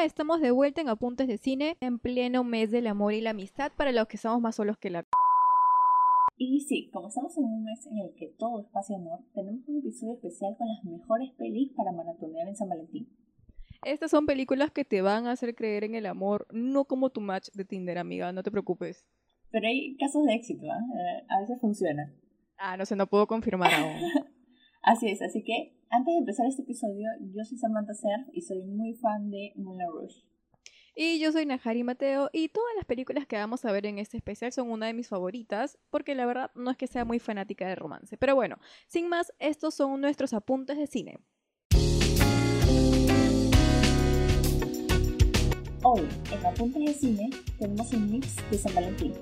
Hola, estamos de vuelta en Apuntes de Cine en pleno mes del amor y la amistad para los que somos más solos que la... Y sí, como estamos en un mes en el que todo es paz y amor, tenemos un episodio especial con las mejores pelis para maratonear en San Valentín. Estas son películas que te van a hacer creer en el amor, no como tu match de Tinder, amiga, no te preocupes. Pero hay casos de éxito, ¿eh? a veces funciona. Ah, no sé, no puedo confirmar aún. así es, así que antes de empezar este episodio, yo soy Samantha Cerf y soy muy fan de Moulin Rouge. Y yo soy Najari Mateo y todas las películas que vamos a ver en este especial son una de mis favoritas porque la verdad no es que sea muy fanática de romance. Pero bueno, sin más, estos son nuestros apuntes de cine. Hoy, en Apuntes de Cine, tenemos un mix de San Valentín.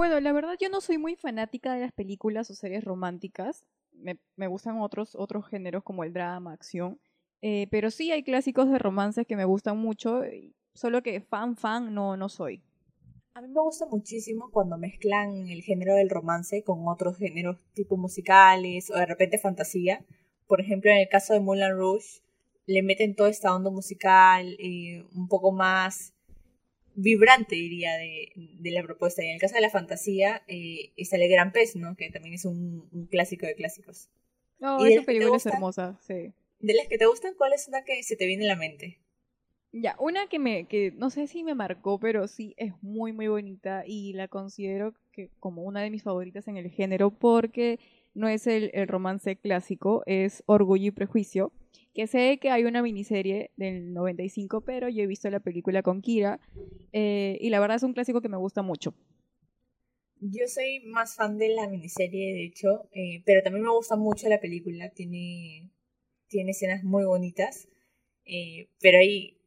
Bueno, la verdad yo no soy muy fanática de las películas o series románticas. Me, gustan otros, otros géneros como el drama, acción. Eh, pero sí hay clásicos de romances que me gustan mucho, solo que fan, fan no, no soy. A mí me gusta muchísimo cuando mezclan el género del romance con otros géneros tipo musicales o de repente fantasía por ejemplo, en el caso de Moulin Rouge, le meten toda esta onda musical eh, un poco más vibrante, diría, de, la propuesta. Y en el caso de la fantasía, eh, está El Gran Pez, ¿no? Que también es un, clásico de clásicos. Oh, esa película es hermosa, sí. De las que te gustan, ¿cuál es una que se te viene a la mente? Ya, una que me, que no sé si me marcó, pero sí es muy, muy bonita y la considero que como una de mis favoritas en el género porque no es el, romance clásico, es Orgullo y Prejuicio, que sé que hay una miniserie del 95, pero yo he visto la película con Kira eh, y la verdad es un clásico que me gusta mucho. Yo soy más fan de la miniserie, de hecho, eh, pero también me gusta mucho la película, tiene, tiene escenas muy bonitas, eh, pero hay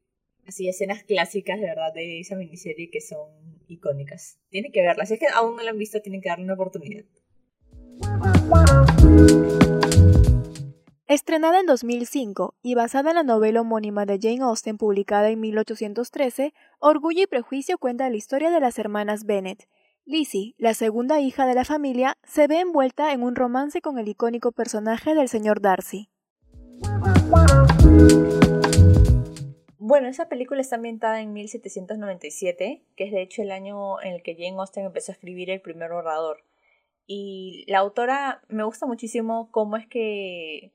así escenas clásicas de verdad de esa miniserie que son icónicas. Tienen que verla, si es que aún no la han visto, tienen que darle una oportunidad. Estrenada en 2005 y basada en la novela homónima de Jane Austen publicada en 1813, Orgullo y Prejuicio cuenta la historia de las hermanas Bennet. Lizzie, la segunda hija de la familia, se ve envuelta en un romance con el icónico personaje del señor Darcy. Bueno, esa película está ambientada en 1797, que es de hecho el año en el que Jane Austen empezó a escribir el primer orador. Y la autora me gusta muchísimo cómo es que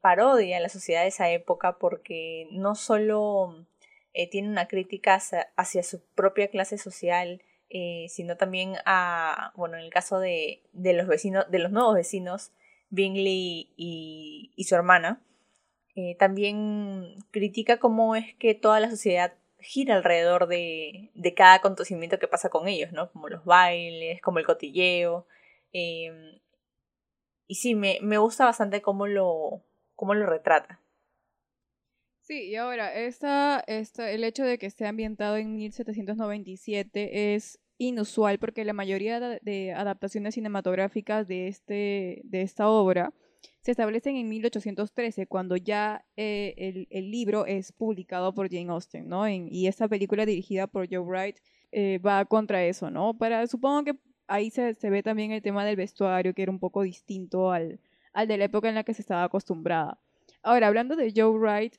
parodia la sociedad de esa época porque no solo eh, tiene una crítica hacia, su propia clase social, eh, sino también a, bueno, en el caso de, de, los vecinos, de los nuevos vecinos, Bingley y, y su hermana, eh, también critica cómo es que toda la sociedad gira alrededor de, de cada acontecimiento que pasa con ellos, ¿no? Como los bailes, como el cotilleo, Em, y sí, me, me, gusta bastante cómo lo, cómo lo retrata. Sí, y ahora, esta, esta, el hecho de que esté ambientado en 1797 es inusual porque la mayoría de, adaptaciones cinematográficas de, este, de esta obra se establecen en 1813, cuando ya eh, el, el, libro es publicado por Jane Austen, ¿no? y esta película dirigida por Joe Wright eh, va contra eso, ¿no? Para, supongo que ahí se, ve también el tema del vestuario, que era un poco distinto al, al de la época en la que se estaba acostumbrada. Ahora, hablando de Joe Wright,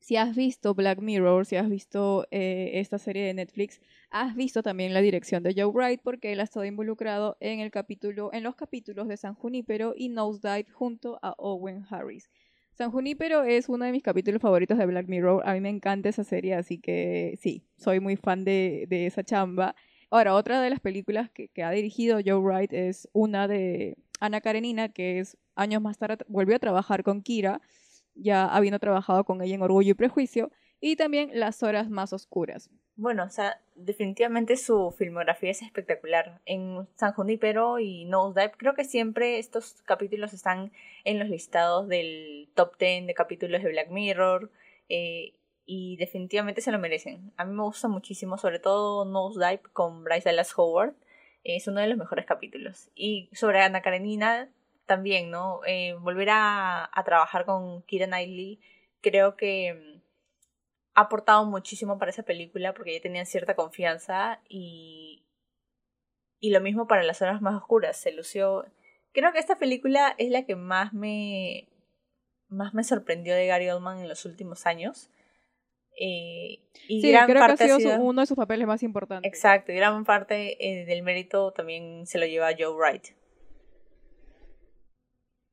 si has visto Black Mirror, si has visto eh, esta serie de Netflix, has visto también la dirección de Joe Wright porque él ha estado involucrado en el capítulo, en los capítulos de San Junípero y Nosedive junto a Owen Harris. San Junípero es uno de mis capítulos favoritos de Black Mirror. A mí me encanta esa serie, así que sí, soy muy fan de, de esa chamba. Ahora, otra de las películas que, ha dirigido Joe Wright es una de Ana Karenina, que es años más tarde volvió a trabajar con Kira, ya habiendo trabajado con ella en Orgullo y Prejuicio, y también Las Horas Más Oscuras. Bueno, o sea, definitivamente su filmografía es espectacular. En San Junipero y Nosedive, creo que siempre estos capítulos están en los listados del top 10 de capítulos de Black Mirror. Eh, y definitivamente se lo merecen. A mí me gusta muchísimo, sobre todo Nosedive con Bryce Dallas Howard. Es uno de los mejores capítulos. Y sobre Ana Karenina también, ¿no? Eh, volver a, trabajar con Kira Knightley creo que mm, ha aportado muchísimo para esa película porque ya tenían cierta confianza y, y lo mismo para las horas más oscuras. Se lució. Creo que esta película es la que más me, más me sorprendió de Gary Oldman en los últimos años. Eh, y sí, gran creo parte que ha sido, sido- su- uno de sus papeles más importantes. Exacto, y gran parte eh, del mérito también se lo lleva Joe Wright.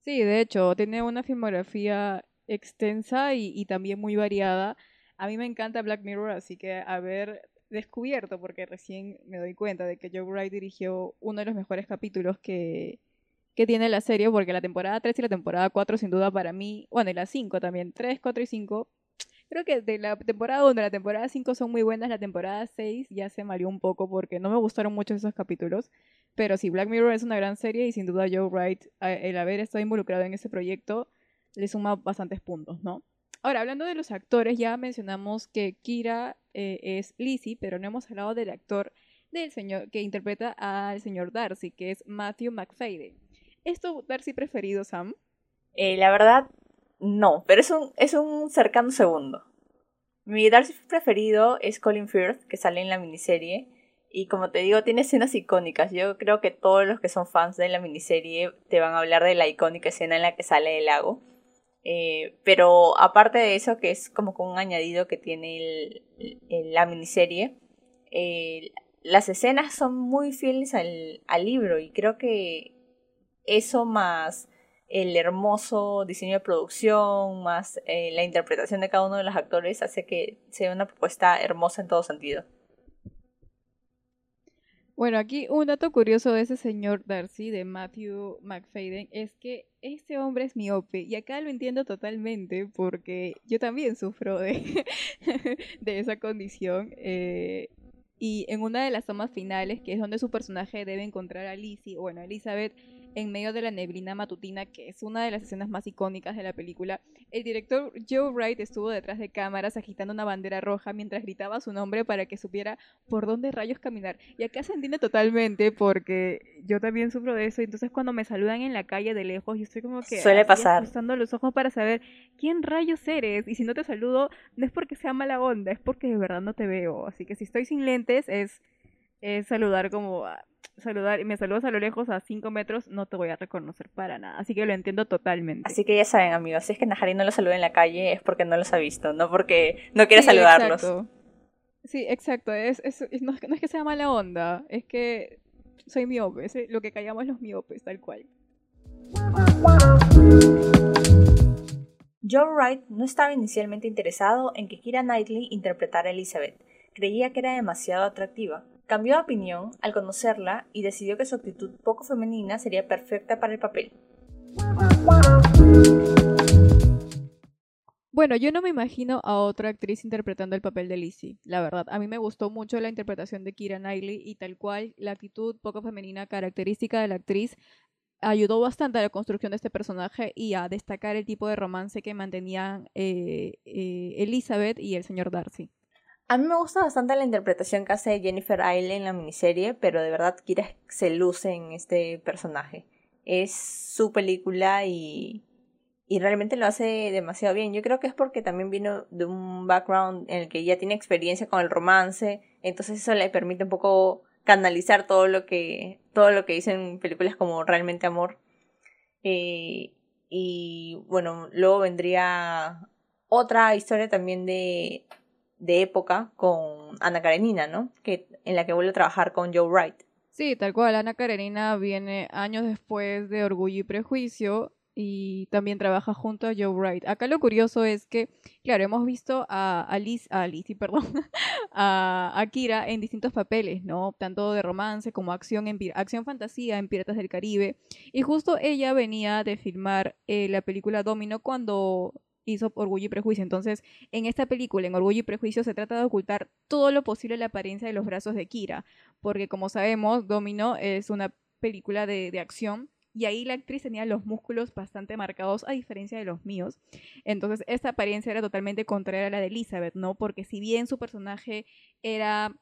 Sí, de hecho, tiene una filmografía extensa y, y también muy variada. A mí me encanta Black Mirror, así que haber descubierto, porque recién me doy cuenta de que Joe Wright dirigió uno de los mejores capítulos que, que tiene la serie, porque la temporada 3 y la temporada 4 sin duda para mí, bueno, y la 5 también, 3, 4 y 5, creo que de la temporada 1 a la temporada 5 son muy buenas, la temporada 6 ya se mareó un poco porque no me gustaron mucho esos capítulos, pero sí, Black Mirror es una gran serie y sin duda Joe Wright, a- el haber estado involucrado en ese proyecto, le suma bastantes puntos, ¿no? Ahora, hablando de los actores, ya mencionamos que Kira eh, es Lizzie, pero no hemos hablado del actor del señor que interpreta al señor Darcy, que es Matthew McFadden. ¿Es tu Darcy preferido, Sam? Eh, la verdad, no, pero es un, es un cercano segundo. Mi Darcy preferido es Colin Firth, que sale en la miniserie. Y como te digo, tiene escenas icónicas. Yo creo que todos los que son fans de la miniserie te van a hablar de la icónica escena en la que sale del lago. Eh, pero aparte de eso, que es como un añadido que tiene la miniserie, eh, las escenas son muy fieles al libro y creo que eso más el hermoso diseño de producción, más eh, la interpretación de cada uno de los actores hace que sea una propuesta hermosa en todo sentido. Bueno, aquí un dato curioso de ese señor Darcy, de Matthew McFadden, es que este hombre es miope. Y acá lo entiendo totalmente porque yo también sufro de, de esa condición. eh, y en una de las tomas finales, que es donde su personaje debe encontrar a Lizzie, bueno, a Elizabeth, en medio de la neblina matutina, que es una de las escenas más icónicas de la película, el director Joe Wright estuvo detrás de cámaras agitando una bandera roja mientras gritaba su nombre para que supiera por dónde rayos caminar. Y acá se entiende totalmente porque yo también sufro de eso. y Entonces cuando me saludan en la calle de lejos, yo estoy como que Suele pasar. los ojos para saber quién rayos eres. Y si no te saludo, no es porque sea mala onda, es porque de verdad no te veo. Así que si estoy sin lentes, es, es saludar como... saludar y me saludas a lo lejos a 5 metros, no te voy a reconocer para nada. Así que lo entiendo totalmente. Así que ya saben, amigos, si es que Najari no los saluda en la calle es porque no los ha visto, no porque no quiere Sí, saludarlos. exacto. Sí, exacto. Es, es- es- no, es que, no es que sea mala onda, es que soy miope. es lo que callamos los miopes, tal cual. Joe Wright no estaba inicialmente interesado en que Kira Knightley interpretara a Elizabeth. Creía que era demasiado atractiva. Cambió de opinión al conocerla y decidió que su actitud poco femenina sería perfecta para el papel. Bueno, yo no me imagino a otra actriz interpretando el papel de Lizzie, la verdad. A mí me gustó mucho la interpretación de Kira Knightley y tal cual la actitud poco femenina característica de la actriz ayudó bastante a la construcción de este personaje y a destacar el tipo de romance que mantenían eh, eh, Elizabeth y el señor Darcy. A mí me gusta bastante la interpretación que hace Jennifer Aile en la miniserie, pero de verdad Kira se luce en este personaje. Es su película y, y realmente lo hace demasiado bien. Yo creo que es porque también vino de un background en el que ya tiene experiencia con el romance, entonces eso le permite un poco canalizar todo lo que todo lo que dicen películas como Realmente Amor. Eh, y bueno, luego vendría otra historia también de, de época con Ana Karenina, ¿no? Que, en la que vuelve a trabajar con Joe Wright. Sí, tal cual. Ana Karenina viene años después de Orgullo y Prejuicio y también trabaja junto a Joe Wright. Acá lo curioso es que, claro, hemos visto a, a Liz, a Lizzie, perdón, a, a Kira en distintos papeles, ¿no? Tanto de romance como acción, en, acción fantasía en Piratas del Caribe. Y justo ella venía de filmar eh, la película Domino cuando hizo Orgullo y Prejuicio. Entonces, en esta película, en Orgullo y Prejuicio, se trata de ocultar todo lo posible la apariencia de los brazos de Kira porque como sabemos, Domino es una película de, acción y ahí la actriz tenía los músculos bastante marcados a diferencia de los míos. Entonces, esta apariencia era totalmente contraria a la de Elizabeth, ¿no? Porque si bien su personaje era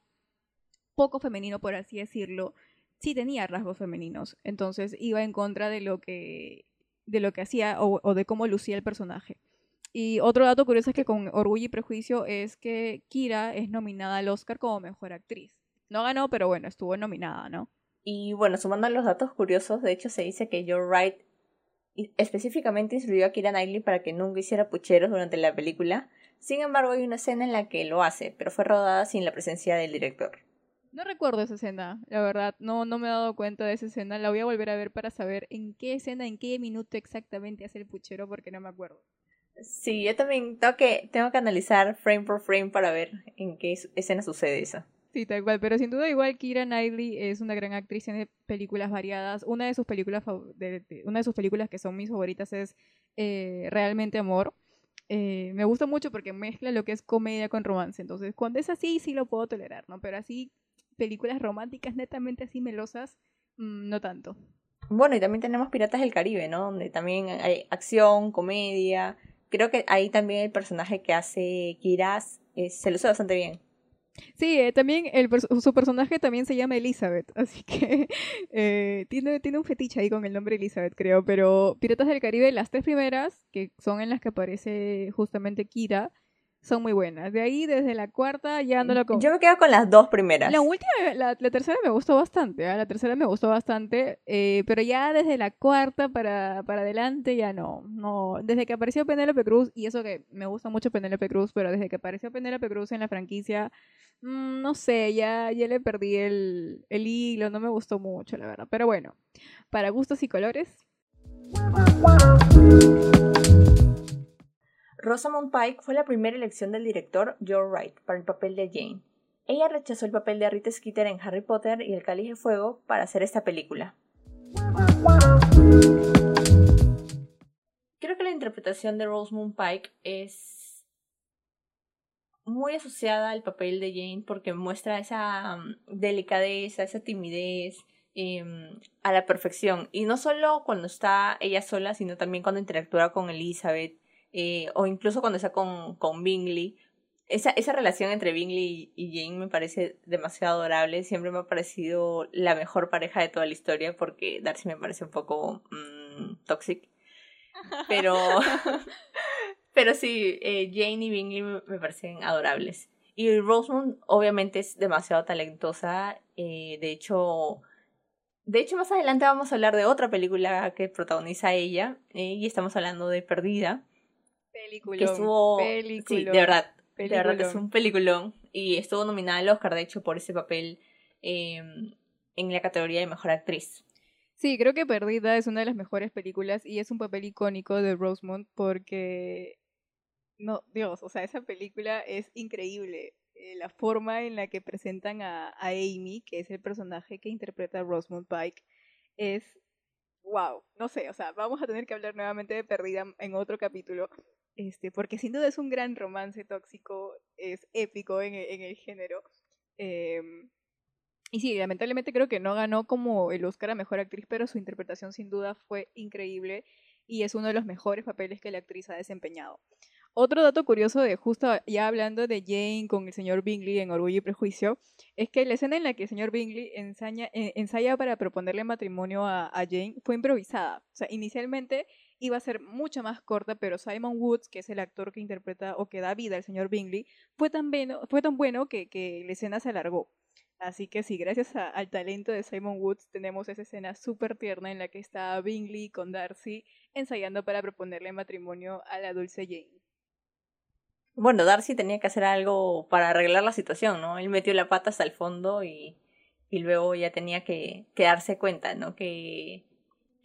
poco femenino, por así decirlo, sí tenía rasgos femeninos. Entonces, iba en contra de lo que, de lo que hacía o de cómo lucía el personaje. Y otro dato curioso es que con Orgullo y Prejuicio es que Kira es nominada al Oscar como mejor actriz. No ganó, pero bueno, estuvo nominada, ¿no? Y bueno, sumando los datos curiosos, de hecho se dice que Joe Wright específicamente instruyó a Kira Knightley para que nunca hiciera pucheros durante la película. Sin embargo, hay una escena en la que lo hace, pero fue rodada sin la presencia del director. No recuerdo esa escena, la verdad, no, no me he dado cuenta de esa escena. La voy a volver a ver para saber en qué escena, en qué minuto exactamente hace el puchero, porque no me acuerdo. Sí, yo también tengo que, tengo que analizar frame por frame para ver en qué escena sucede eso. Sí, tal cual, pero sin duda igual Kira Knightley es una gran actriz, tiene películas variadas. Una de sus películas, una de sus películas que son mis favoritas es eh, Realmente Amor. Eh, me gusta mucho porque mezcla lo que es comedia con romance. Entonces, cuando es así, sí lo puedo tolerar, ¿no? Pero así películas románticas netamente así melosas, mm, no tanto. Bueno, y también tenemos Piratas del Caribe, ¿no? Donde también hay acción, comedia. Creo que ahí también el personaje que hace Kiras eh, se lo usa bastante bien. Sí, eh, también su personaje también se llama Elizabeth, así que eh, tiene, tiene un fetiche ahí con el nombre Elizabeth, creo. Pero Piratas del Caribe, las tres primeras, que son en las que aparece justamente Kira, son muy buenas. De ahí, desde la cuarta, ya no lo con... Yo me quedo con las dos primeras. La última, la, tercera me gustó bastante, ¿ah? la tercera me gustó bastante, eh, pero ya desde la cuarta para, para adelante ya no, no. Desde que apareció Penélope Cruz, y eso que me gusta mucho Penélope Cruz, pero desde que apareció Penélope Cruz en la franquicia, mm, no sé, ya, ya le perdí el, el hilo, no me gustó mucho, la verdad. Pero bueno, para gustos y colores. Rosamund Pike fue la primera elección del director Joe Wright para el papel de Jane. Ella rechazó el papel de Rita Skeeter en Harry Potter y el Cáliz de Fuego para hacer esta película. Creo que la interpretación de Rosamund Pike es muy asociada al papel de Jane porque muestra esa um, delicadeza, esa timidez em, a la perfección. Y no solo cuando está ella sola, sino también cuando interactúa con Elizabeth eh, o incluso cuando está con, con Bingley. Esa, esa relación entre Bingley y Jane me parece demasiado adorable. Siempre me ha parecido la mejor pareja de toda la historia porque Darcy me parece un poco mmm, toxic. Pero, pero sí, eh, Jane y Bingley me, parecen adorables. Y Rosamund obviamente es demasiado talentosa. Eh, de hecho, de hecho, más adelante vamos a hablar de otra película que protagoniza ella. y estamos hablando de Perdida. Película. Que estuvo. Sí, de verdad. De verdad es un peliculón. Y estuvo nominada al Oscar, de hecho, por ese papel em, en la categoría de mejor actriz. Sí, creo que Perdida es una de las mejores películas y es un papel icónico de Rosemont porque. No, Dios, o sea, esa película es increíble. Eh, la forma en la que presentan a, a, Amy, que es el personaje que interpreta a Rosemont Pike, es wow, no sé, o sea, vamos a tener que hablar nuevamente de Perdida en otro capítulo, este, porque sin duda es un gran romance tóxico, es épico en, en el género. Em, y sí, lamentablemente creo que no ganó como el Oscar a Mejor Actriz, pero su interpretación sin duda fue increíble y es uno de los mejores papeles que la actriz ha desempeñado. Otro dato curioso de justo ya hablando de Jane con el señor Bingley en Orgullo y Prejuicio, es que la escena en la que el señor Bingley ensaya, eh, ensaya para proponerle matrimonio a, a, Jane fue improvisada. O sea, inicialmente iba a ser mucho más corta, pero Simon Woods, que es el actor que interpreta o que da vida al señor Bingley, fue tan, fue tan bueno que, que la escena se alargó. Así que sí, gracias al talento de Simon Woods tenemos esa escena súper tierna en la que está Bingley con Darcy ensayando para proponerle matrimonio a la dulce Jane. Bueno, Darcy tenía que hacer algo para arreglar la situación, ¿no? Él metió la pata hasta el fondo y, y luego ya tenía que, que darse cuenta, ¿no? Que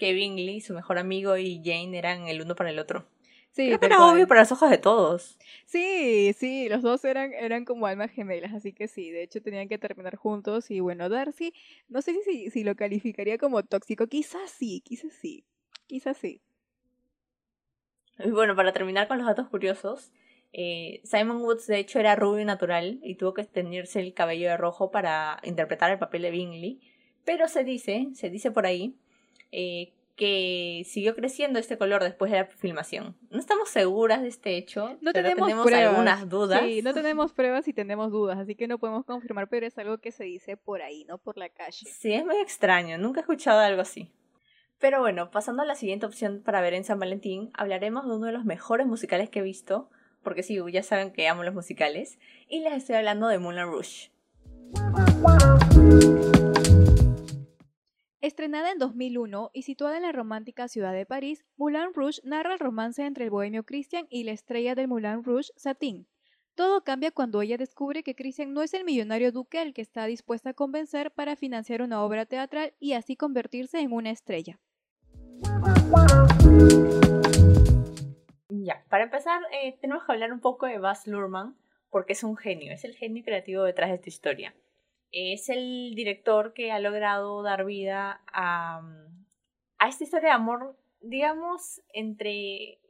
que Bingley, su mejor amigo, y Jane eran el uno para el otro. Sí, Creo era obvio para los ojos de todos. Sí, sí, los dos eran, eran como almas gemelas, así que sí, de hecho tenían que terminar juntos y bueno, Darcy, no sé si, si lo calificaría como tóxico, quizás sí, quizás sí, quizás sí. Y bueno, para terminar con los datos curiosos, eh, Simon Woods de hecho era rubio natural y tuvo que teñirse el cabello de rojo para interpretar el papel de Bingley, pero se dice, se dice por ahí, eh, que siguió creciendo este color después de la filmación. No estamos seguras de este hecho, no tenemos, algunas dudas. Sí, no tenemos pruebas y tenemos dudas, así que no podemos confirmar, pero es algo que se dice por ahí, no por la calle. Sí, es muy extraño, nunca he escuchado algo así. Pero bueno, pasando a la siguiente opción para ver en San Valentín, hablaremos de uno de los mejores musicales que he visto, porque sí, ya saben que amo los musicales, y les estoy hablando de Moulin Rouge. Estrenada en 2001 y situada en la romántica ciudad de París, Moulin Rouge narra el romance entre el bohemio Christian y la estrella del Moulin Rouge, Satin. Todo cambia cuando ella descubre que Christian no es el millonario duque al que está dispuesta a convencer para financiar una obra teatral y así convertirse en una estrella. Ya, para empezar, eh, tenemos que hablar un poco de Baz Luhrmann, porque es un genio, es el genio creativo detrás de esta historia. Es el director que ha logrado dar vida a, a esta historia de amor, digamos, entre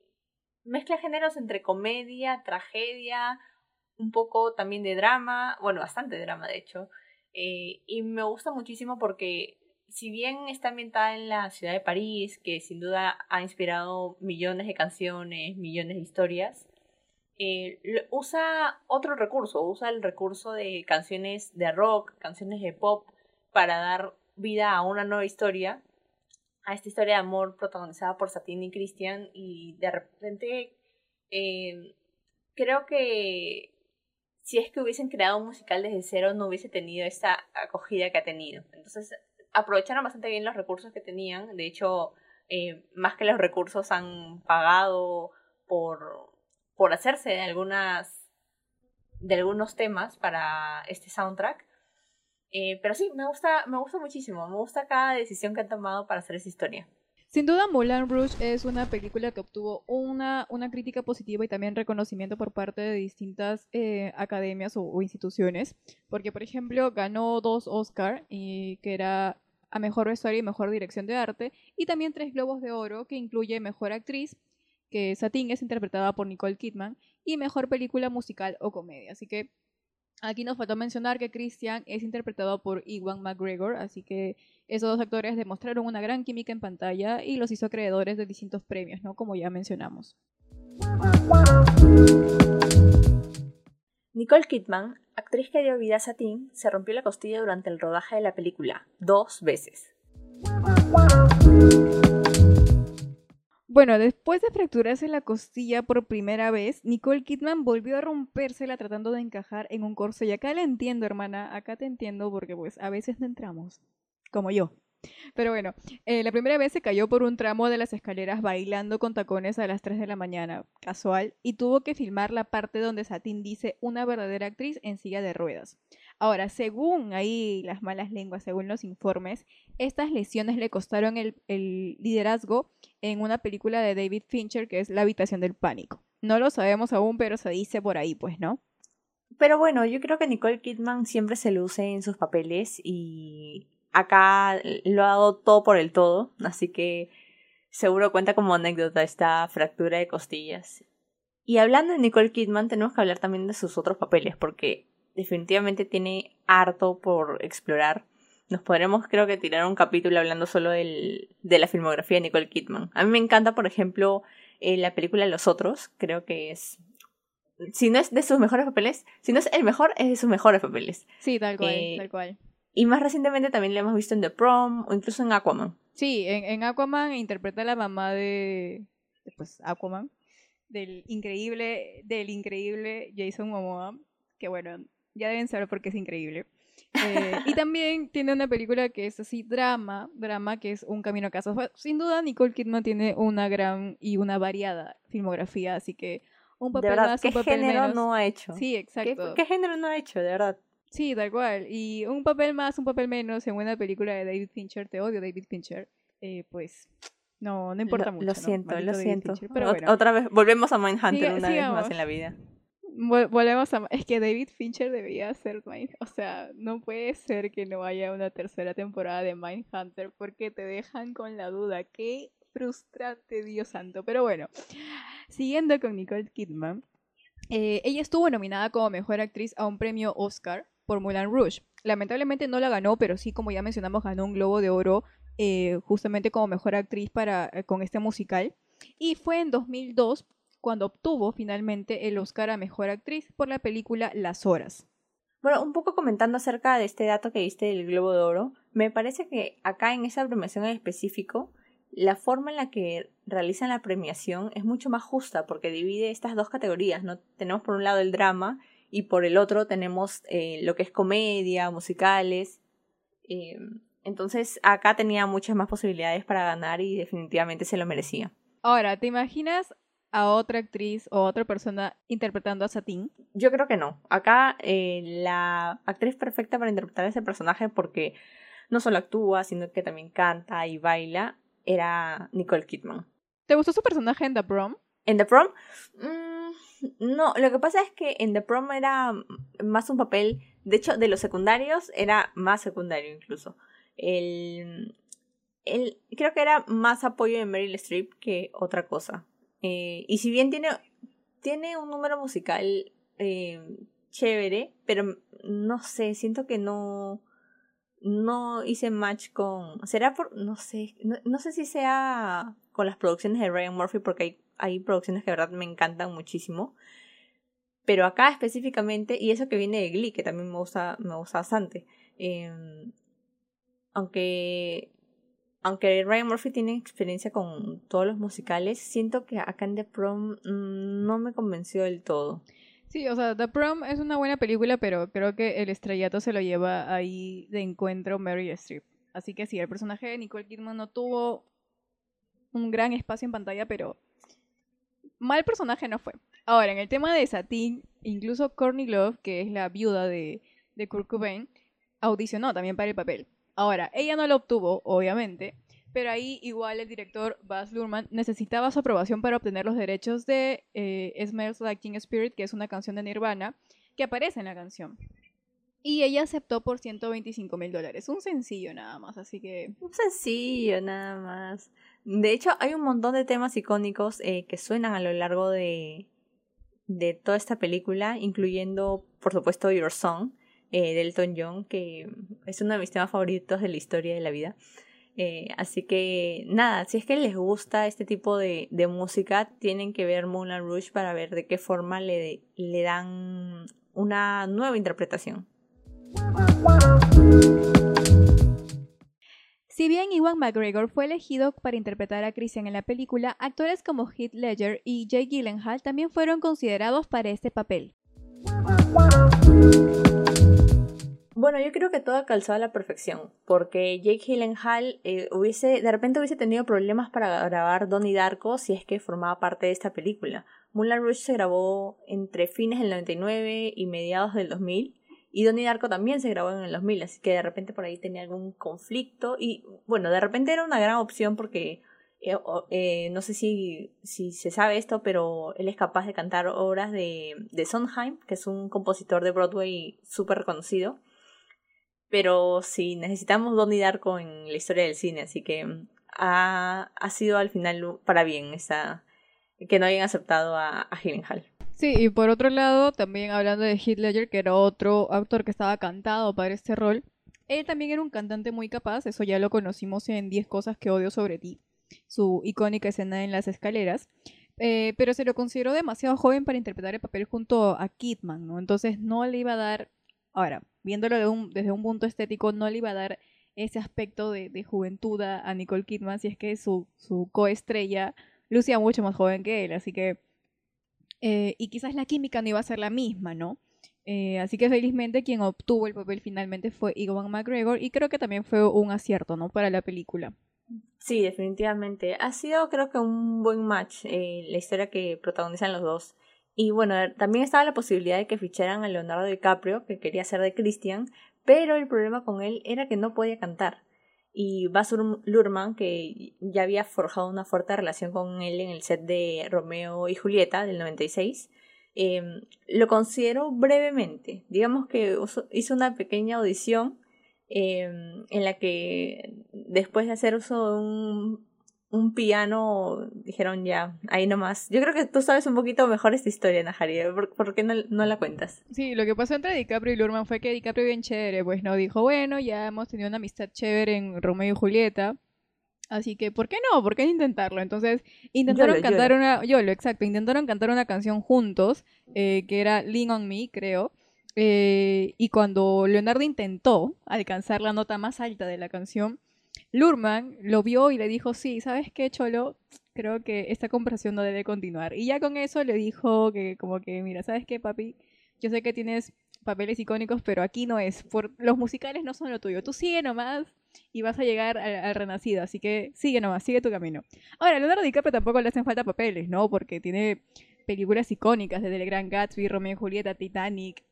mezcla géneros entre comedia, tragedia, un poco también de drama, bueno, bastante drama de hecho. Eh, y me gusta muchísimo porque si bien está ambientada en la ciudad de París, que sin duda ha inspirado millones de canciones, millones de historias, eh, usa otro recurso, usa el recurso de canciones de rock, canciones de pop, para dar vida a una nueva historia, a esta historia de amor protagonizada por Satine y Christian, y de repente eh, creo que si es que hubiesen creado un musical desde cero no hubiese tenido esta acogida que ha tenido. Entonces aprovecharon bastante bien los recursos que tenían. De hecho, eh, más que los recursos han pagado por, por hacerse de algunas de algunos temas para este soundtrack. Eh, pero sí, me gusta, me gusta muchísimo. Me gusta cada decisión que han tomado para hacer esa historia. Sin duda, Moulin Rouge es una película que obtuvo una, una crítica positiva y también reconocimiento por parte de distintas eh, academias o, instituciones, porque por ejemplo ganó dos Oscar, y, que era a Mejor Vestuario y Mejor Dirección de Arte, y también tres Globos de Oro, que incluye Mejor Actriz, que Satin es interpretada por Nicole Kidman, y Mejor Película Musical o Comedia. Así que Aquí nos faltó mencionar que Christian es interpretado por Iwan McGregor, así que esos dos actores demostraron una gran química en pantalla y los hizo acreedores de distintos premios, ¿no? Como ya mencionamos. Nicole Kidman, actriz que dio vida a Satin, se rompió la costilla durante el rodaje de la película, dos veces. Bueno, después de fracturarse la costilla por primera vez, Nicole Kidman volvió a rompérsela tratando de encajar en un corso. Y acá la entiendo, hermana, acá te entiendo porque pues a veces no entramos, como yo. Pero bueno, eh, la primera vez se cayó por un tramo de las escaleras bailando con tacones a las 3 de la mañana, casual, y tuvo que filmar la parte donde Satin dice una verdadera actriz en silla de ruedas. Ahora, según ahí las malas lenguas, según los informes, estas lesiones le costaron el, el liderazgo en una película de David Fincher que es La habitación del pánico. No lo sabemos aún, pero se dice por ahí, pues, ¿no? Pero bueno, yo creo que Nicole Kidman siempre se luce en sus papeles y acá lo ha dado todo por el todo, así que seguro cuenta como anécdota esta fractura de costillas. Y hablando de Nicole Kidman, tenemos que hablar también de sus otros papeles, porque definitivamente tiene harto por explorar. Nos podremos, creo que, tirar un capítulo hablando solo del, de la filmografía de Nicole Kidman. A mí me encanta, por ejemplo, eh, la película Los Otros. Creo que es. Si no es de sus mejores papeles, si no es el mejor, es de sus mejores papeles. Sí, tal cual, eh, tal cual. Y más recientemente también la hemos visto en The Prom o incluso en Aquaman. Sí, en, en Aquaman interpreta a la mamá de, pues, Aquaman, del increíble, del increíble Jason Momoa, que bueno, ya deben saber por qué es increíble. Eh, y también tiene una película que es así, drama, drama, que es Un Camino a Casa. Sin duda, Nicole Kidman tiene una gran y una variada filmografía, así que un papel más, un papel género no ha hecho? Sí, exacto. ¿Qué, ¿Qué, género no ha hecho, de verdad? Sí, tal cual. Y un papel más, un papel menos en una película de David Fincher, te odio David Fincher, eh, pues no, no importa mucho. Lo siento, lo siento. pero Otra vez, volvemos a Mindhunter una vez más en la vida. volvemos a... Es que David Fincher debía ser Mind... O sea, no puede ser que no haya una tercera temporada de Mindhunter porque te dejan con la duda. Qué frustrante, Dios santo. Pero bueno, siguiendo con Nicole Kidman. Eh, ella estuvo nominada como mejor actriz a un premio Oscar por Moulin Rouge. Lamentablemente no la ganó, pero sí, como ya mencionamos, ganó un Globo de Oro eh, justamente como mejor actriz para, eh, con este musical. Y fue en 2002 cuando obtuvo finalmente el Oscar a Mejor Actriz por la película Las Horas. Bueno, un poco comentando acerca de este dato que diste del Globo de Oro, me parece que acá en esa premiación en específico, la forma en la que realizan la premiación es mucho más justa porque divide estas dos categorías, ¿no? Tenemos por un lado el drama y por el otro tenemos eh, lo que es comedia, musicales. Eh, Entonces acá tenía muchas más posibilidades para ganar y definitivamente se lo merecía. Ahora, ¿te imaginas a otra actriz o otra persona interpretando a Satín? Yo creo que no. Acá eh, la actriz perfecta para interpretar a ese personaje porque no solo actúa, sino que también canta y baila, era Nicole Kidman. ¿Te gustó su personaje en The Prom? ¿En The Prom? Mm, no, lo que pasa es que en The Prom era más un papel, de hecho, de los secundarios era más secundario incluso. El, el, creo que era más apoyo de Meryl Streep que otra cosa. Eh, y si bien tiene, tiene un número musical eh, chévere, pero no sé, siento que no, no hice match con... ¿Será por...? No sé, no, sé si sea con las producciones de Ryan Murphy, porque hay, hay producciones que verdad me encantan muchísimo. Pero acá específicamente, y eso que viene de Glee, que también me gusta, me gusta bastante. Em, aunque aunque Ryan Murphy tiene experiencia con todos los musicales, siento que acá en The Prom mm, no me convenció del todo. Sí, o sea, The Prom es una buena película, pero creo que el estrellato se lo lleva ahí de encuentro Mary Streep. Así que sí, el personaje de Nicole Kidman no tuvo un gran espacio en pantalla, pero mal personaje no fue. Ahora, en el tema de Satin, incluso Courtney Love, que es la viuda de, de Kurt Cobain, audicionó también para el papel. Ahora, ella no lo obtuvo, obviamente, pero ahí igual el director Baz Luhrmann necesitaba su aprobación para obtener los derechos de eh, Smells Like Teen Spirit, que es una canción de Nirvana, que aparece en la canción. Y ella aceptó por 125 mil dólares. Un sencillo nada más, así que... Un sencillo nada más. De hecho, hay un montón de temas icónicos eh, que suenan a lo largo de, de toda esta película, incluyendo, por supuesto, Your Song, eh, de Elton John, que es uno de mis temas favoritos de la historia de la vida. Eh, así que nada, si es que les gusta este tipo de, de música, tienen que ver Moulin Rouge para ver de qué forma le, le dan una nueva interpretación. Si bien Iwan McGregor fue elegido para interpretar a Christian en la película, actores como Heath Ledger y Jake Gyllenhaal también fueron considerados para este papel. Bueno, yo creo que todo ha calzado a la perfección, porque Jake Gyllenhaal eh, hubiese, de repente hubiese tenido problemas para grabar Donnie Darko si es que formaba parte de esta película. Moulin Rouge se grabó entre fines del 99 y mediados del 2000, y Donnie Darko también se grabó en el 2000, así que de repente por ahí tenía algún conflicto, y bueno, de repente era una gran opción porque eh, eh, no sé si, si se sabe esto, pero él es capaz de cantar obras de, de Sondheim, que es un compositor de Broadway súper reconocido pero sí, necesitamos Donnie Darko en la historia del cine, así que mm, ha, ha sido al final para bien esa, que no hayan aceptado a, a Hall. Sí, y por otro lado, también hablando de Heath Ledger, que era otro actor que estaba cantado para este rol, él también era un cantante muy capaz, eso ya lo conocimos en 10 cosas que odio sobre ti, su icónica escena en las escaleras, eh, pero se lo consideró demasiado joven para interpretar el papel junto a Kidman, ¿no? Entonces no le iba a dar Ahora, viéndolo desde un punto estético, no le iba a dar ese aspecto de, juventud a Nicole Kidman si es que su, su coestrella lucía mucho más joven que él, así que... Eh, y quizás la química no iba a ser la misma, ¿no? Eh, así que felizmente quien obtuvo el papel finalmente fue Iwan McGregor y creo que también fue un acierto, ¿no? Para la película. Sí, definitivamente. Ha sido creo que un buen match eh, la historia que protagonizan los dos. Y bueno, también estaba la posibilidad de que ficharan a Leonardo DiCaprio, que quería ser de Christian, pero el problema con él era que no podía cantar. Y Baz Luhrmann, que ya había forjado una fuerte relación con él en el set de Romeo y Julieta del 96, em, lo consideró brevemente. Digamos que hizo una pequeña audición em, en la que después de hacer uso de un un piano, dijeron ya, ahí nomás. Yo creo que tú sabes un poquito mejor esta historia, Najari. ¿Por, qué no, no, la cuentas? Sí, lo que pasó entre DiCaprio y Lurman fue que DiCaprio bien chévere, pues no, dijo, bueno, ya hemos tenido una amistad chévere en Romeo y Julieta. Así que, ¿por qué no? ¿Por qué no intentarlo? Entonces, intentaron cantar una... Yo lo exacto. Intentaron cantar una canción juntos, eh, que era Lean on Me, creo. Eh, y cuando Leonardo intentó alcanzar la nota más alta de la canción, Lurman lo vio y le dijo, sí, ¿sabes qué, Cholo? Creo que esta conversación no debe continuar. Y ya con eso le dijo que como que, mira, ¿sabes qué, papi? Yo sé que tienes papeles icónicos, pero aquí no es. Por, los musicales no son lo tuyo. Tú sigue nomás. y vas a llegar al, renacido. Así que sigue nomás, sigue tu camino. Ahora, Leonardo DiCaprio tampoco le hacen falta papeles, ¿no? Porque tiene películas icónicas desde El Gran Gatsby, Romeo y Julieta, Titanic,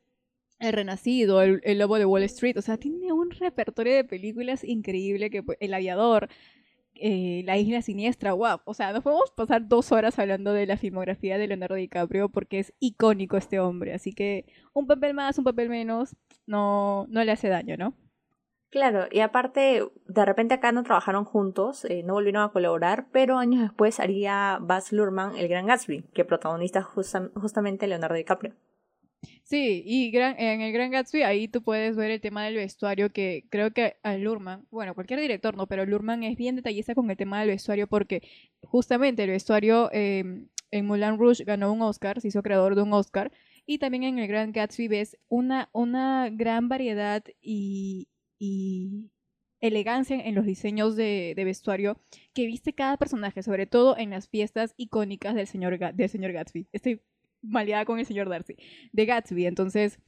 El Renacido, El, Lobo de Wall Street. O sea, tiene un repertorio de películas increíble que pues, El Aviador. Eh, la Isla Siniestra, wow. O sea, nos podemos pasar dos horas hablando de la filmografía de Leonardo DiCaprio porque es icónico este hombre. Así que un papel más, un papel menos, no, no le hace daño, ¿no? Claro, y aparte, de repente acá no trabajaron juntos, eh, no volvieron a colaborar, pero años después haría Baz Luhrmann El Gran Gatsby, que protagoniza justamente Leonardo DiCaprio. Sí, y en el Gran Gatsby ahí tú puedes ver el tema del vestuario que creo que a bueno, cualquier director no, pero Lurman es bien detallista con el tema del vestuario porque justamente el vestuario em, en Moulin Rouge ganó un Oscar, se hizo creador de un Oscar, y también en el Gran Gatsby ves una, una gran variedad y, elegancia en los diseños de, vestuario que viste cada personaje, sobre todo en las fiestas icónicas del señor, del señor Gatsby. Estoy maleada con el señor Darcy, de Gatsby. Entonces,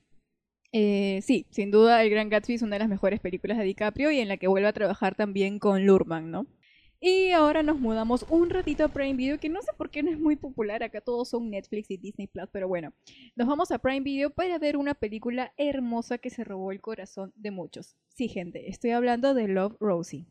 eh, sí, sin duda El Gran Gatsby es una de las mejores películas de DiCaprio y en la que vuelve a trabajar también con Lurman, ¿no? Y ahora nos mudamos un ratito a Prime Video, que no sé por qué no es muy popular, acá todos son Netflix y Disney Plus, pero bueno, nos vamos a Prime Video para ver una película hermosa que se robó el corazón de muchos. Sí, gente, estoy hablando de Love Rosie.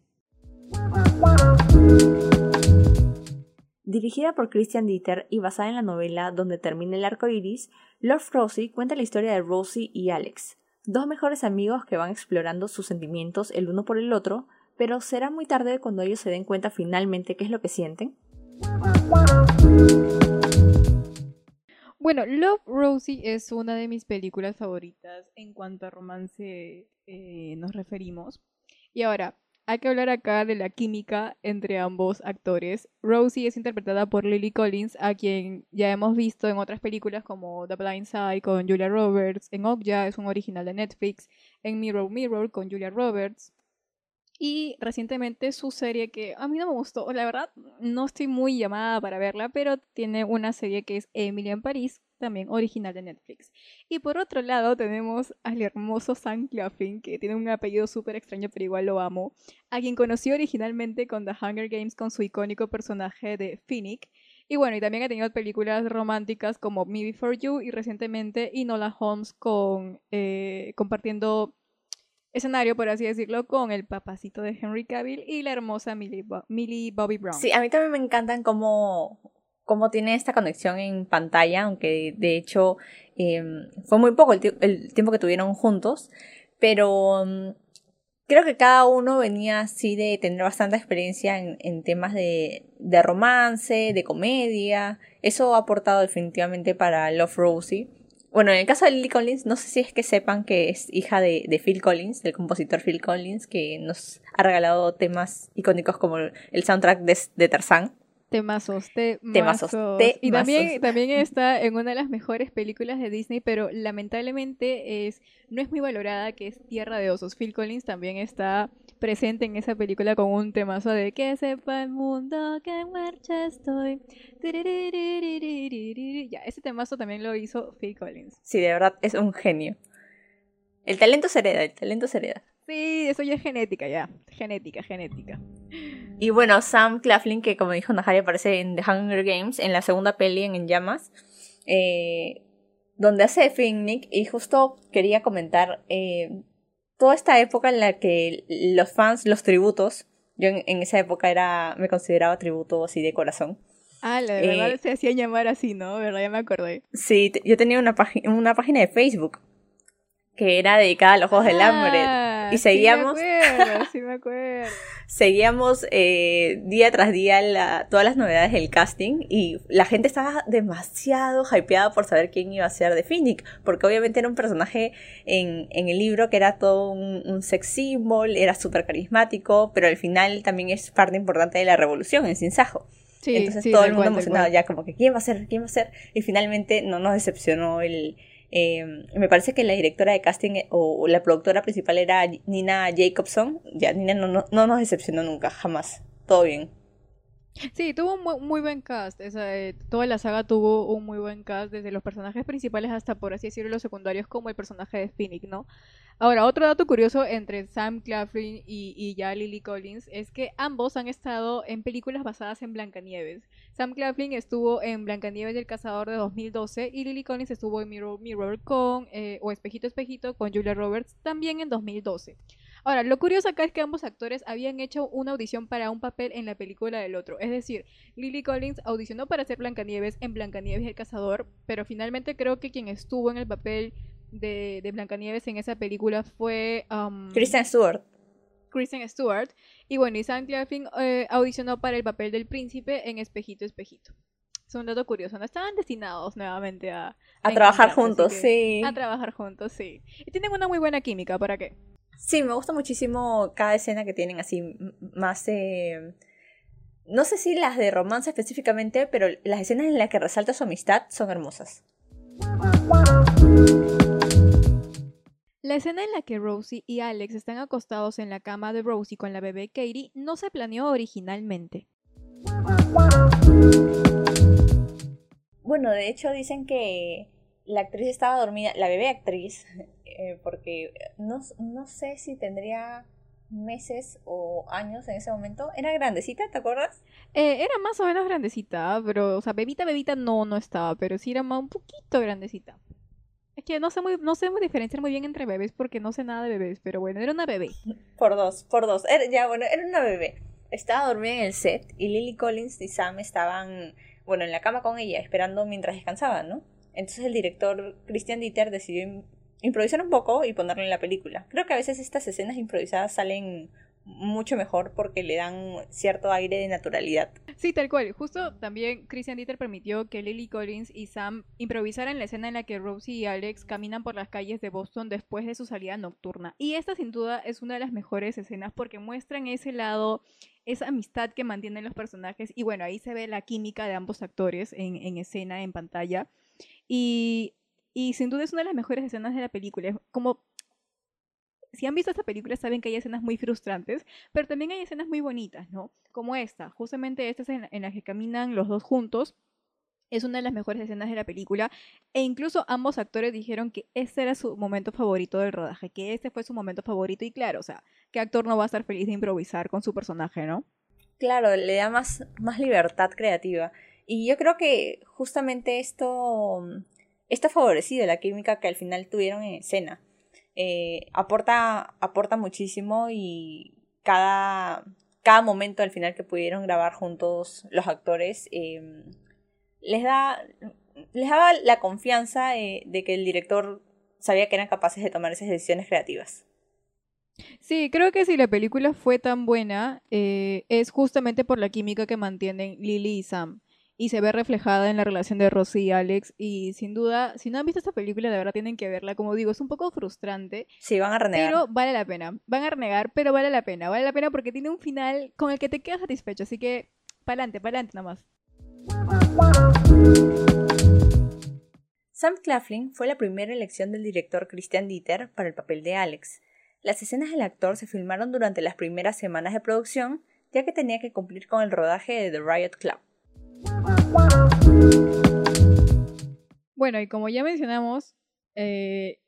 Dirigida por Christian Dieter y basada en la novela Donde termina el arco iris, Love Rosie cuenta la historia de Rosie y Alex, dos mejores amigos que van explorando sus sentimientos el uno por el otro, pero será muy tarde cuando ellos se den cuenta finalmente qué es lo que sienten. Bueno, Love Rosie es una de mis películas favoritas en cuanto a romance eh, nos referimos. Y ahora, hay que hablar acá de la química entre ambos actores. Rosie es interpretada por Lily Collins, a quien ya hemos visto en otras películas como The Blind Side con Julia Roberts, en Okja es un original de Netflix, en Mirror Mirror con Julia Roberts. Y recientemente su serie que a mí no me gustó, la verdad no estoy muy llamada para verla, pero tiene una serie que es Emily en París, también original de Netflix. Y por otro lado tenemos al hermoso Sam Claflin, que tiene un apellido súper extraño, pero igual lo amo, a quien conocí originalmente con The Hunger Games con su icónico personaje de Finnick. Y bueno, y también ha tenido películas románticas como Me Before You y recientemente Inola Holmes con, eh, compartiendo escenario, por así decirlo, con el papacito de Henry Cavill y la hermosa Millie, Millie Bobby Brown. Sí, a mí también me encantan cómo cómo tiene esta conexión en pantalla, aunque de hecho em, fue muy poco el, tiempo que tuvieron juntos, pero mm, creo que cada uno venía así de tener bastante experiencia en, temas de, romance, de comedia, eso ha aportado definitivamente para Love Rosie. Bueno, en el caso de Lily Collins, no sé si es que sepan que es hija de, Phil Collins, del compositor Phil Collins, que nos ha regalado temas icónicos como el soundtrack de, de Tarzán. Temazos, temazos. Y también, también está en una de las mejores películas de Disney, pero lamentablemente es no es muy valorada, que es Tierra de Osos. Phil Collins también está presente en esa película con un temazo de que sepa el mundo que en marcha estoy. Ya, ese temazo también lo hizo Phil Collins. Sí, de verdad, es un genio. El talento se hereda, el talento se hereda. Sí, eso ya es genética, ya. Genética, genética. Y bueno, Sam Claflin, que como dijo Nahari, aparece en The Hunger Games, en la segunda peli en, Llamas, eh, donde hace Finnick, y justo quería comentar eh, toda esta época en la que los fans, los tributos, yo en, esa época era, me consideraba tributo así de corazón. Ah, la verdad eh, se hacía llamar así, ¿no? ¿Verdad? Ya me acordé. Sí, yo tenía una, una página de Facebook que era dedicada a los Juegos del Hambre. Y seguíamos. Sí me acuerdo, sí me acuerdo. seguíamos eh, día tras día la, todas las novedades del casting y la gente estaba demasiado hypeada por saber quién iba a ser de Finnick, porque obviamente era un personaje en, en el libro que era todo un, sex symbol, era súper carismático, pero al final también es parte importante de la revolución en Sinsajo. Sí, Entonces todo el mundo emocionado ya como que quién va a ser, quién va a ser y finalmente no nos decepcionó el, Em, me parece que la directora de casting eh, o, la productora principal era Nina Jacobson. Ya, Nina no, no, nos decepcionó nunca, jamás. Todo bien. Sí, tuvo un muy, buen cast. Esa, eh, toda la saga tuvo un muy buen cast, desde los personajes principales hasta, por así decirlo, los secundarios, como el personaje de Phoenix, ¿no? Ahora, otro dato curioso entre Sam Claflin y, y ya Lily Collins es que ambos han estado en películas basadas en Blancanieves. Sam Claflin estuvo en Blancanieves y el Cazador de 2012 y Lily Collins estuvo en Mirror Mirror con, eh, o Espejito Espejito con Julia Roberts también en 2012. Ahora, lo curioso acá es que ambos actores habían hecho una audición para un papel en la película del otro. Es decir, Lily Collins audicionó para ser Blancanieves en Blancanieves y el Cazador, pero finalmente creo que quien estuvo en el papel de, de Blancanieves en esa película fue... Um, Kristen Stewart. Kristen Stewart. Y bueno, y Sam Claflin eh, audicionó para el papel del príncipe en Espejito, Espejito. Es un dato curioso, no estaban destinados nuevamente a... A, trabajar juntos, sí. A trabajar juntos, sí. Y tienen una muy buena química, ¿para qué? Sí, me gusta muchísimo cada escena que tienen así, más... Eh, no sé si las de romance específicamente, pero las escenas en las que resalta su amistad son hermosas. La escena en la que Rosie y Alex están acostados en la cama de Rosie con la bebé Katie no se planeó originalmente. Bueno, de hecho dicen que la actriz estaba dormida, la bebé actriz, eh, porque no, no sé si tendría meses o años en ese momento. ¿Era grandecita, te acuerdas? Eh, era más o menos grandecita, pero, o sea, bebita, bebita no, no estaba, pero sí era más un poquito grandecita. Es que no sé muy, no sé muy diferenciar muy bien entre bebés porque no sé nada de bebés, pero bueno, era una bebé. Por dos, por dos. ya, bueno, era una bebé. Estaba dormida en el set y Lily Collins y Sam estaban, bueno, en la cama con ella, esperando mientras descansaban, ¿no? Entonces el director Christian Dieter decidió improvisar un poco y ponerlo en la película. Creo que a veces estas escenas improvisadas salen mucho mejor porque le dan cierto aire de naturalidad. Sí, tal cual. Justo también Christian Dieter permitió que Lily Collins y Sam improvisaran la escena en la que Rosie y Alex caminan por las calles de Boston después de su salida nocturna. Y esta sin duda es una de las mejores escenas porque muestran ese lado, esa amistad que mantienen los personajes. Y bueno, ahí se ve la química de ambos actores en, en escena, en pantalla. Y, y sin duda es una de las mejores escenas de la película. Como si han visto esta película saben que hay escenas muy frustrantes, pero también hay escenas muy bonitas, ¿no? Como esta, justamente esta en, en la que caminan los dos juntos. Es una de las mejores escenas de la película e incluso ambos actores dijeron que ese era su momento favorito del rodaje, que este fue su momento favorito y claro, o sea, ¿qué actor no va a estar feliz de improvisar con su personaje, no? Claro, le da más, más libertad creativa. Y yo creo que justamente esto, está favorecido la química que al final tuvieron en escena. Eh, aporta, aporta muchísimo y cada, cada momento al final que pudieron grabar juntos los actores em, les da les daba la confianza de que el director sabía que eran capaces de tomar esas decisiones creativas. Sí, creo que si la película fue tan buena eh, es justamente por la química que mantienen Lily y Sam y se ve reflejada en la relación de Rosy y Alex. Y sin duda, si no han visto esta película, de verdad tienen que verla. Como digo, es un poco frustrante. Sí, van a renegar. Pero vale la pena. Van a renegar, pero vale la pena. Vale la pena porque tiene un final con el que te quedas satisfecho. Así que, pa'lante, pa'lante nomás. Sam Claflin fue la primera elección del director Christian Dieter para el papel de Alex. Las escenas del actor se filmaron durante las primeras semanas de producción, ya que tenía que cumplir con el rodaje de The Riot Club. Bueno, y como ya mencionamos, eh,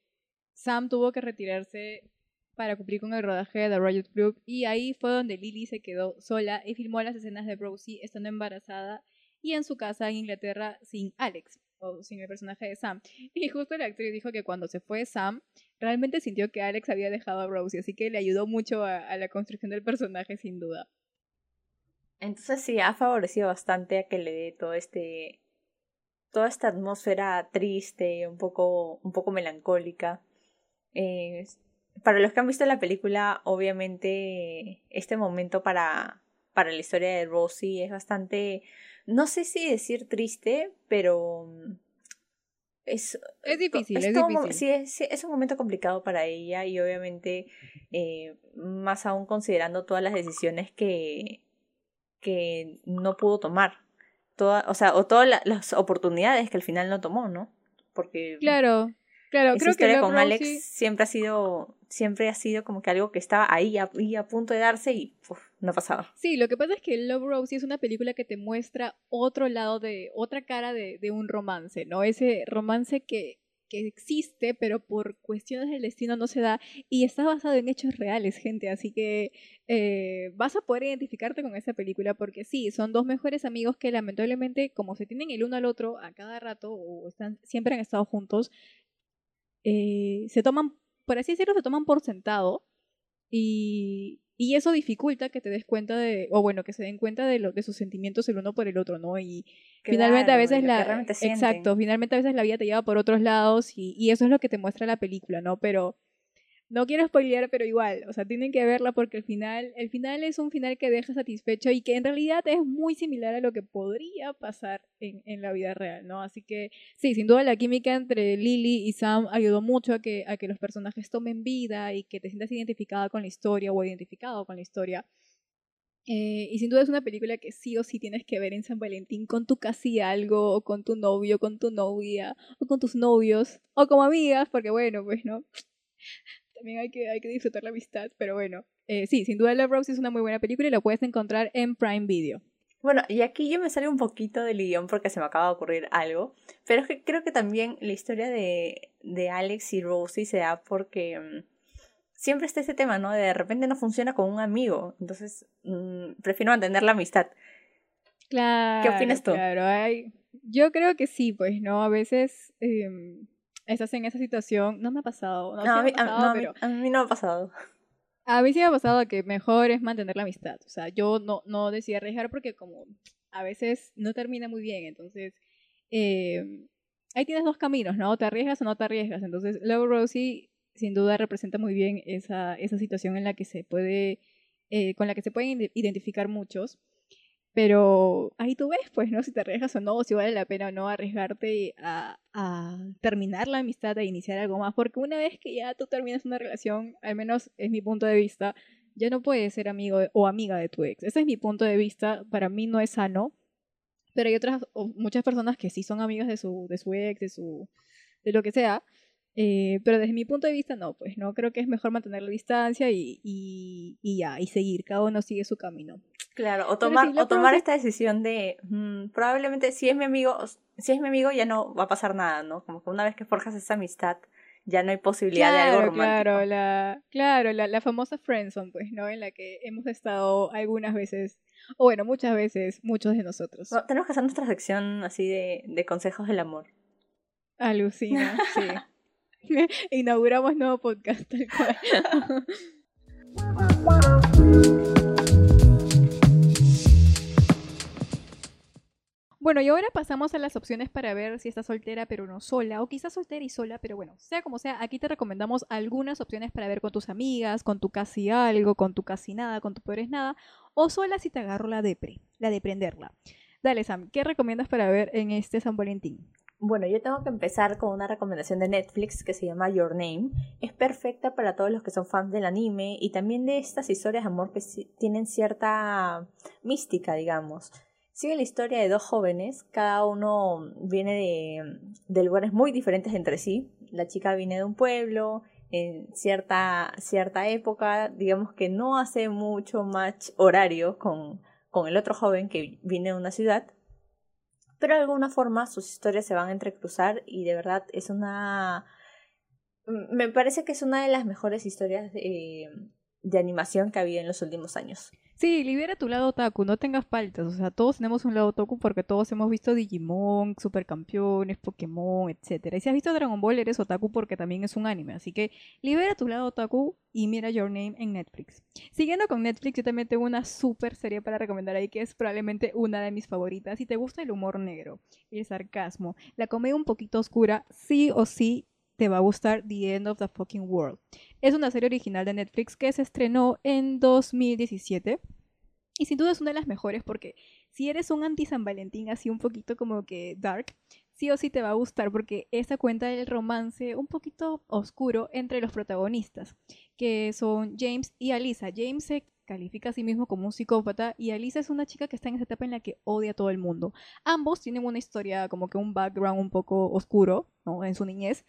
Sam tuvo que retirarse para cumplir con el rodaje de The Riot Club y ahí fue donde Lily se quedó sola y filmó las escenas de Rosie estando embarazada y en su casa en Inglaterra sin Alex o sin el personaje de Sam. Y justo la actriz dijo que cuando se fue Sam, realmente sintió que Alex había dejado a Rosie, así que le ayudó mucho a la construcción del personaje sin duda. Entonces sí, ha favorecido bastante a que le dé todo este. toda esta atmósfera triste, un poco, un poco melancólica. Eh, para los que han visto la película, obviamente este momento para, para la historia de Rosie es bastante. no sé si decir triste, pero. Es, es difícil, es, difícil. Sí, es, es, un momento complicado para ella y obviamente eh, más aún considerando todas las decisiones que, que no pudo tomar. Toda, o sea, o todas las oportunidades que al final no tomó, ¿no? Porque claro, claro, creo que con Alex siempre ha sido siempre ha sido como que algo que estaba ahí a, a punto de darse y no pasaba. Sí, lo que pasa es que Love Rosie es una película que te muestra otro lado de, otra cara de, de un romance, ¿no? Ese romance que, que existe, pero por cuestiones del destino no se da y está basado en hechos reales, gente. Así que eh, vas a poder identificarte con esa película porque sí, son dos mejores amigos que lamentablemente, como se tienen el uno al otro a cada rato o están siempre han estado juntos, eh, se toman, por así decirlo, se toman por sentado y, y eso dificulta que te des cuenta de, o bueno, que se den cuenta de, lo, de sus sentimientos el uno por el otro, ¿no? Y finalmente a veces la... Exacto, finalmente a veces la vida te lleva por otros lados y, y eso es lo que te muestra la película, ¿no? Pero no quiero spoilear, pero igual, o sea, tienen que verla porque el final, el final es un final que deja satisfecho y que en realidad es muy similar a lo que podría pasar en, en la vida real, ¿no? Así que sí, sin duda la química entre Lily y Sam ayudó mucho a que, a que los personajes tomen vida y que te sientas identificada con la historia o identificado con la historia. Eh, y sin duda es una película que sí o sí tienes que ver en San Valentín con tu casi algo, o con tu novio, con tu novia, o con tus novios, o como amigas, porque bueno, pues no también hay que, hay que disfrutar la amistad, pero bueno. Eh, sí, sin duda Love Rose es una muy buena película y la puedes encontrar en Prime Video. Bueno, y aquí yo me sale un poquito del guion porque se me acaba de ocurrir algo, pero es que creo que también la historia de, de Alex y Rosie se da porque um, siempre está ese tema, ¿no? De, repente no funciona con un amigo, entonces um, prefiero mantener la amistad. Claro. ¿Qué opinas tú? Claro, hay... yo creo que sí, pues, ¿no? A veces... Eh, estás en esa situación. No me ha pasado. No, no, a, mí, pasado, no pero... a, mí, no me ha pasado. A mí sí me ha pasado que mejor es mantener la amistad. O sea, yo no, no decidí arriesgar porque como a veces no termina muy bien. Entonces, eh, ahí tienes dos caminos, ¿no? Te arriesgas o no te arriesgas. Entonces, Love Rosie sin duda representa muy bien esa, esa situación en la que se puede, eh, con la que se pueden identificar muchos. Pero ahí tú ves, pues, ¿no? Si te arriesgas o no, si vale la pena o no arriesgarte a, a terminar la amistad, a iniciar algo más. Porque una vez que ya tú terminas una relación, al menos es mi punto de vista, ya no puedes ser amigo o amiga de tu ex. Ese es mi punto de vista. Para mí no es sano. Pero hay otras, muchas personas que sí son amigas de su, de su ex, de su, de lo que sea. Eh, pero desde mi punto de vista, no, pues no creo que es mejor mantener la distancia y, y, y ya, y seguir, cada uno sigue su camino. Claro, o tomar, o tomar esta decisión de mmm, probablemente si es mi amigo, si es mi amigo ya no va a pasar nada, ¿no? Como que una vez que forjas esa amistad, ya no hay posibilidad claro, de algo romántico. Claro, la, claro, la, la famosa friendzone, pues, ¿no? En la que hemos estado algunas veces, o bueno, muchas veces, muchos de nosotros. No, tenemos que hacer nuestra sección así de, de consejos del amor. Alucina, sí. Inauguramos nuevo podcast, tal cual. Bueno, y ahora pasamos a las opciones para ver si estás soltera pero no sola, o quizás soltera y sola, pero bueno, sea como sea, aquí te recomendamos algunas opciones para ver con tus amigas, con tu casi algo, con tu casi nada, con tu peor es nada, o sola si te agarro la depre, la de prenderla. Dale, Sam, ¿qué recomiendas para ver en este San Valentín? Bueno, yo tengo que empezar con una recomendación de Netflix que se llama Your Name. Es perfecta para todos los que son fans del anime y también de estas historias de amor que tienen cierta mística, digamos. Sigue la historia de dos jóvenes, cada uno viene de, lugares muy diferentes entre sí. La chica viene de un pueblo, en cierta, cierta época, digamos que no hace mucho match horario con, con el otro joven que viene de una ciudad, pero de alguna forma sus historias se van a entrecruzar y de verdad es una... Me parece que es una de las mejores historias de, de animación que ha habido en los últimos años. Sí, libera tu lado otaku, no tengas paltas. O sea, todos tenemos un lado otaku porque todos hemos visto Digimon, Supercampeones, Pokémon, etcétera. Y si has visto Dragon Ball, eres otaku porque también es un anime. Así que libera tu lado otaku y mira Your Name en Netflix. Siguiendo con Netflix, yo también tengo una super serie para recomendar ahí que es probablemente una de mis favoritas. Si te gusta el humor negro, el sarcasmo, la comedia un poquito oscura, sí o sí te va a gustar The End of the Fucking World. Es una serie original de Netflix que se estrenó en 2017. Y sin duda es una de las mejores porque si eres un anti-San Valentín así un poquito como que dark, sí o sí te va a gustar porque esta cuenta del romance un poquito oscuro entre los protagonistas, que son James y Alisa. James se califica a sí mismo como un psicópata y Alisa es una chica que está en esa etapa en la que odia a todo el mundo. Ambos tienen una historia como que un background un poco oscuro. En su niñez,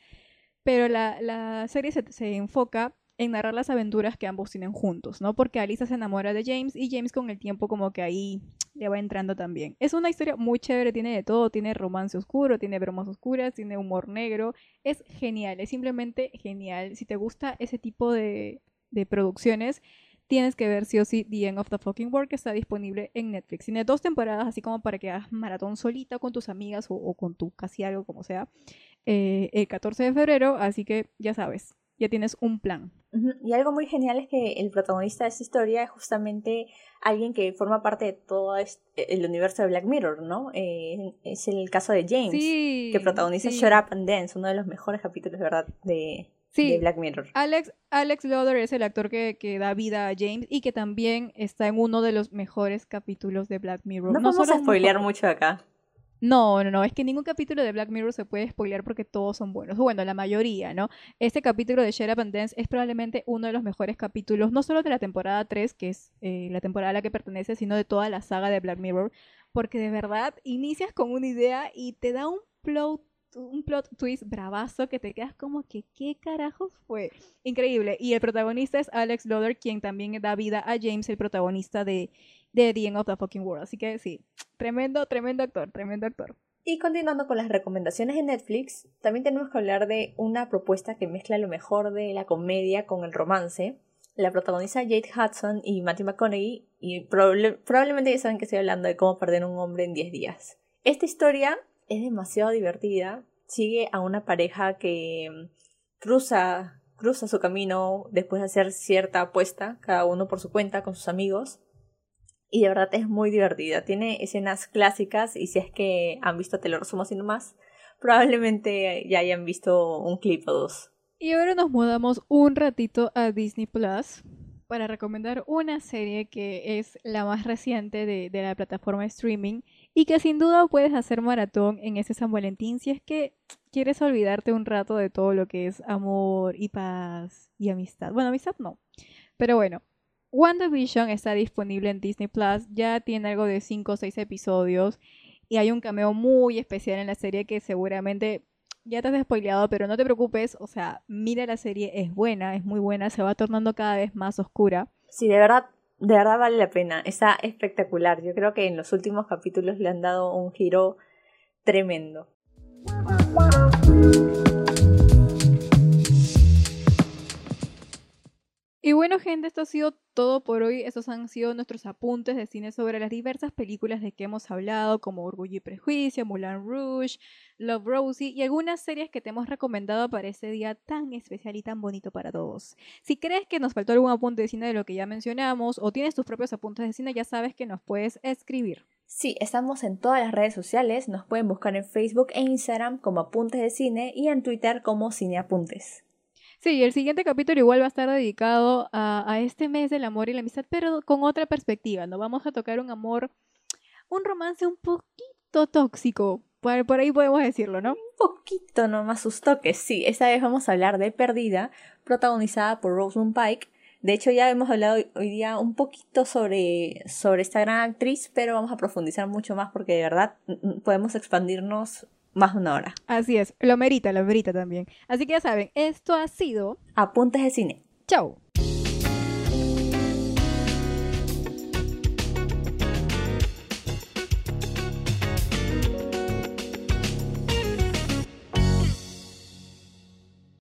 pero la, la serie se, se, enfoca en narrar las aventuras que ambos tienen juntos, ¿no? Porque Alisa se enamora de James y James con el tiempo como que ahí le va entrando también. Es una historia muy chévere, tiene de todo, tiene romance oscuro, tiene bromas oscuras, tiene humor negro, es genial, es simplemente genial. Si te gusta ese tipo de, de producciones, tienes que ver sí o sí The End of the Fucking World que está disponible en Netflix. Tiene dos temporadas, así como para que hagas maratón solita con tus amigas o, con tu casi algo, como sea, eh, el 14 de febrero, así que ya sabes, ya tienes un plan. Y algo muy genial es que el protagonista de esta historia es justamente alguien que forma parte de todo el universo de Black Mirror, ¿no? Eh, es el caso de James, que protagoniza Shut Up and Dance, uno de los mejores capítulos, ¿verdad? De, Sí, Black Mirror. Alex, Alex es el actor que, que, da vida a James y que también está en uno de los mejores capítulos de Black Mirror. No, no vamos a spoilear mucho acá. No, no, no, es que ningún capítulo de Black Mirror se puede spoilear porque todos son buenos. Bueno, la mayoría, ¿no? Este capítulo de Shut Up and Dance es probablemente uno de los mejores capítulos, no solo de la temporada 3, que es eh, la temporada a la que pertenece, sino de toda la saga de Black Mirror, porque de verdad inicias con una idea y te da un plot un plot twist bravazo que te quedas como que qué carajos fue. Increíble. Y el protagonista es Alex Loder, quien también da vida a James, el protagonista de, de The End of the Fucking World. Así que sí, tremendo, tremendo actor, tremendo actor. Y continuando con las recomendaciones de Netflix, también tenemos que hablar de una propuesta que mezcla lo mejor de la comedia con el romance. La protagoniza Jade Hudson y Matthew McConaughey, y probablemente ya saben que estoy hablando de cómo perder un hombre en 10 días. Esta historia es demasiado divertida. Sigue a una pareja que mm, cruza, cruza su camino después de hacer cierta apuesta, cada uno por su cuenta, con sus amigos. Y de verdad es muy divertida. Tiene escenas clásicas y si es que han visto, te lo resumo así nomás, probablemente ya hayan visto un clip o dos. Y ahora nos mudamos un ratito a Disney Plus para recomendar una serie que es la más reciente de, de la plataforma streaming y que sin duda puedes hacer maratón en ese San Valentín si es que quieres olvidarte un rato de todo lo que es amor y paz y amistad. Bueno, amistad no, pero bueno. WandaVision está disponible en Disney Plus, ya tiene algo de 5 o 6 episodios y hay un cameo muy especial en la serie que seguramente ya te has spoileado, pero no te preocupes, o sea, mira la serie, es buena, es muy buena, se va tornando cada vez más oscura. Sí, de verdad, de verdad vale la pena, está espectacular. Yo creo que en los últimos capítulos le han dado un giro tremendo. Y bueno, gente, esto ha sido todo por hoy. Estos han sido nuestros apuntes de cine sobre las diversas películas de que hemos hablado, como Orgullo y Prejuicio, Moulin Rouge, Love Rosie y algunas series que te hemos recomendado para este día tan especial y tan bonito para todos. Si crees que nos faltó algún apunte de cine de lo que ya mencionamos o tienes tus propios apuntes de cine, ya sabes que nos puedes escribir. Sí, estamos en todas las redes sociales. Nos pueden buscar en Facebook e Instagram como Apuntes de Cine y en Twitter como Cineapuntes. Sí, el siguiente capítulo igual va a estar dedicado a, este mes del amor y la amistad, pero con otra perspectiva, ¿no? Vamos a tocar un amor, un romance un poquito tóxico, por, ahí podemos decirlo, ¿no? Un poquito nomás sus toques, sí. Esta vez vamos a hablar de Perdida, protagonizada por Rosamund Pike. De hecho, ya hemos hablado hoy día un poquito sobre, sobre esta gran actriz, pero vamos a profundizar mucho más porque de verdad podemos expandirnos más de una hora. Así es, lo merita, lo merita también. Así que ya saben, esto ha sido Apuntes de Cine. Chao.